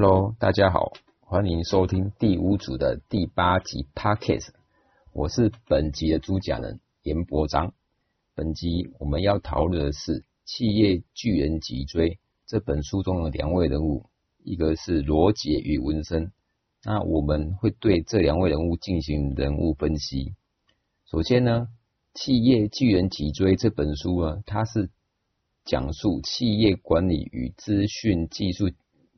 Hello，大家好，欢迎收听第五组的第八集 Pockets。我是本集的主讲人严伯章。本集我们要讨论的是《企业巨人脊椎》这本书中的两位人物，一个是罗杰与文森。那我们会对这两位人物进行人物分析。首先呢，《企业巨人脊椎》这本书呢，它是讲述企业管理与资讯技术。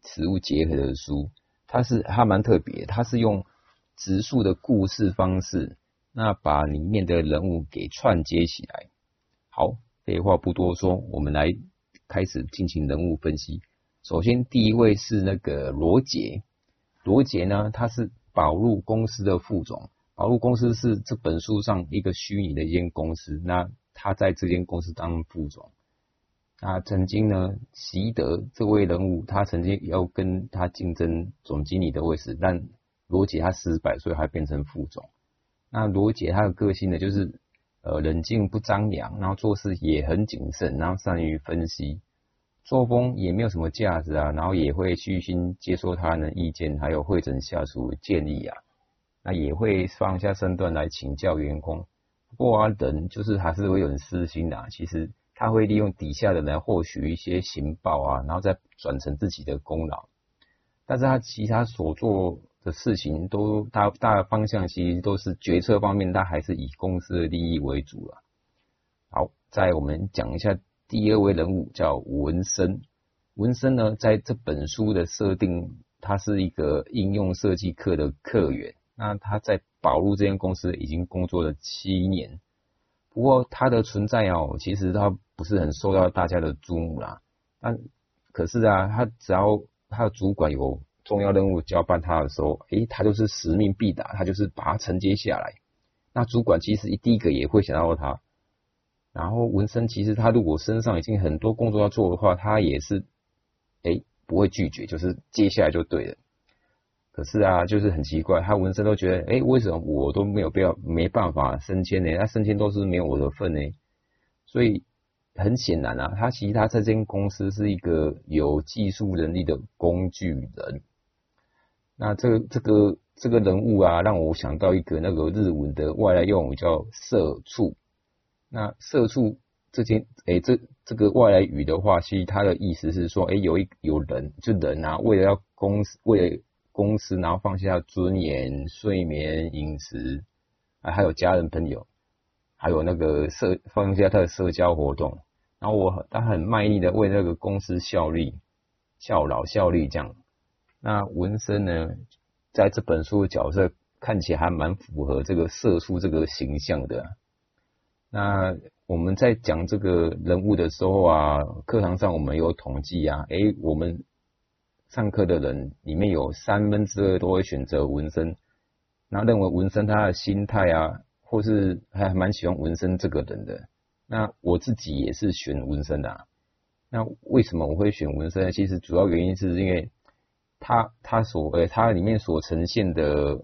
实物结合的书，它是它蛮特别，它是用植树的故事方式，那把里面的人物给串接起来。好，废话不多说，我们来开始进行人物分析。首先，第一位是那个罗杰，罗杰呢，他是宝路公司的副总，宝路公司是这本书上一个虚拟的一间公司，那他在这间公司当副总。那曾经呢，习德这位人物，他曾经要跟他竞争总经理的位置，但罗杰他失败，所以还变成副总。那罗杰他的个性呢，就是呃冷静不张扬，然后做事也很谨慎，然后善于分析，作风也没有什么架子啊，然后也会虚心接受他人的意见，还有会诊下属建议啊，那也会放下身段来请教员工。不过啊，人就是还是会有人私心的，啊其实。他会利用底下的人获取一些情报啊，然后再转成自己的功劳。但是他其他所做的事情都大大方向其实都是决策方面，他还是以公司的利益为主了。好，再我们讲一下第二位人物叫文森。文森呢，在这本书的设定，他是一个应用设计课的课员。那他在宝路这间公司已经工作了七年。不过他的存在哦，其实他不是很受到大家的注目啦。但可是啊，他只要他的主管有重要任务交办他的时候，诶，他就是使命必达，他就是把它承接下来。那主管其实一第一个也会想到他。然后文森其实他如果身上已经很多工作要做的话，他也是诶不会拒绝，就是接下来就对了。可是啊，就是很奇怪，他纹身都觉得，哎，为什么我都没有必要没办法升迁呢？他升迁都是没有我的份呢。所以很显然啊，他其实他这间公司是一个有技术能力的工具人。那这个这个这个人物啊，让我想到一个那个日文的外来用语叫“社畜”。那“社畜”这间，哎，这这个外来语的话，其实它的意思是说，哎，有一有人就人啊，为了要公司为了公司，然后放下尊严、睡眠、饮食，啊，还有家人朋友，还有那个社放下他的社交活动，然后我他很卖力的为那个公司效力、效劳、效力这样。那文森呢，在这本书的角色看起来还蛮符合这个社畜这个形象的。那我们在讲这个人物的时候啊，课堂上我们有统计啊，诶，我们。上课的人里面有三分之二都会选择纹身，那认为纹身他的心态啊，或是还蛮喜欢纹身这个人的。那我自己也是选纹身的。啊那为什么我会选纹身？其实主要原因是因为他他所呃他里面所呈现的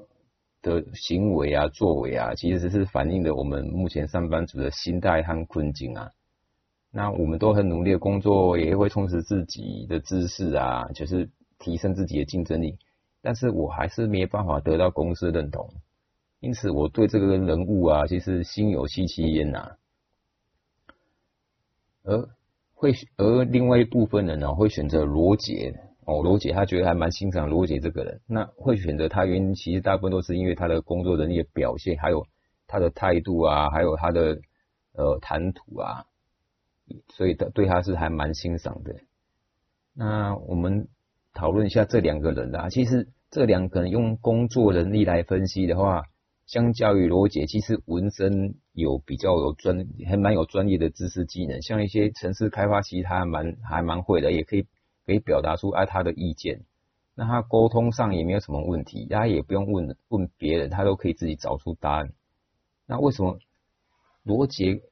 的行为啊作为啊，其实是反映的我们目前上班族的心态和困境啊。那我们都很努力的工作，也会充实自己的知识啊，就是提升自己的竞争力。但是我还是没办法得到公司认同，因此我对这个人物啊，其实心有戚戚焉呐。而会而另外一部分人呢，会选择罗杰哦，罗杰他觉得还蛮欣赏罗杰这个人。那会选择他原因，其实大部分都是因为他的工作能力的表现，还有他的态度啊，还有他的呃谈吐啊。所以他对他是还蛮欣赏的。那我们讨论一下这两个人啦。其实这两个人用工作能力来分析的话，相较于罗杰，其实文森有比较有专，还蛮有专业的知识技能。像一些城市开发，其实他蛮还蛮会的，也可以可以表达出啊他的意见。那他沟通上也没有什么问题，他也不用问问别人，他都可以自己找出答案。那为什么罗杰？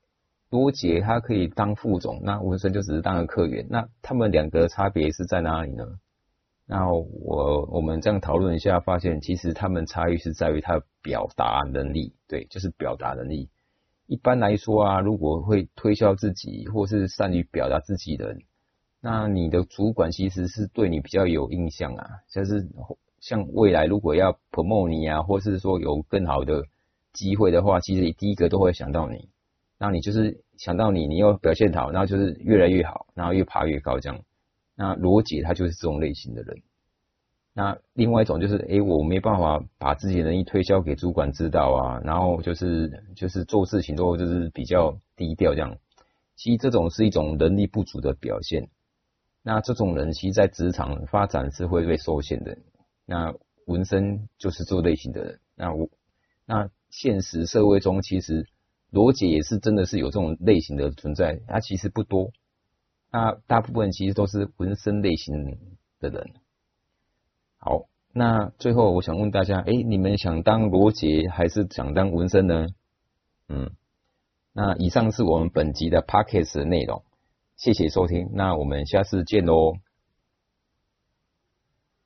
多杰他可以当副总，那文森就只是当个客员。那他们两个差别是在哪里呢？那我我们这样讨论一下，发现其实他们差异是在于他表达能力。对，就是表达能力。一般来说啊，如果会推销自己或是善于表达自己的，那你的主管其实是对你比较有印象啊，就是像未来如果要 promote 你啊，或是说有更好的机会的话，其实第一个都会想到你。那你就是想到你，你又表现好，然后就是越来越好，然后越爬越高这样。那罗杰他就是这种类型的人。那另外一种就是，哎，我没办法把自己的能力推销给主管知道啊，然后就是就是做事情都就是比较低调这样。其实这种是一种能力不足的表现。那这种人其实，在职场发展是会被受限的。那纹身就是这类型的人。那我那现实社会中，其实罗杰也是真的是有这种类型的存在，他其实不多。那大部分其实都是纹身类型的人。好，那最后我想问大家，哎，你们想当罗杰还是想当纹身呢？嗯，那以上是我们本集的 p o c k e t 内容。谢谢收听，那我们下次见喽。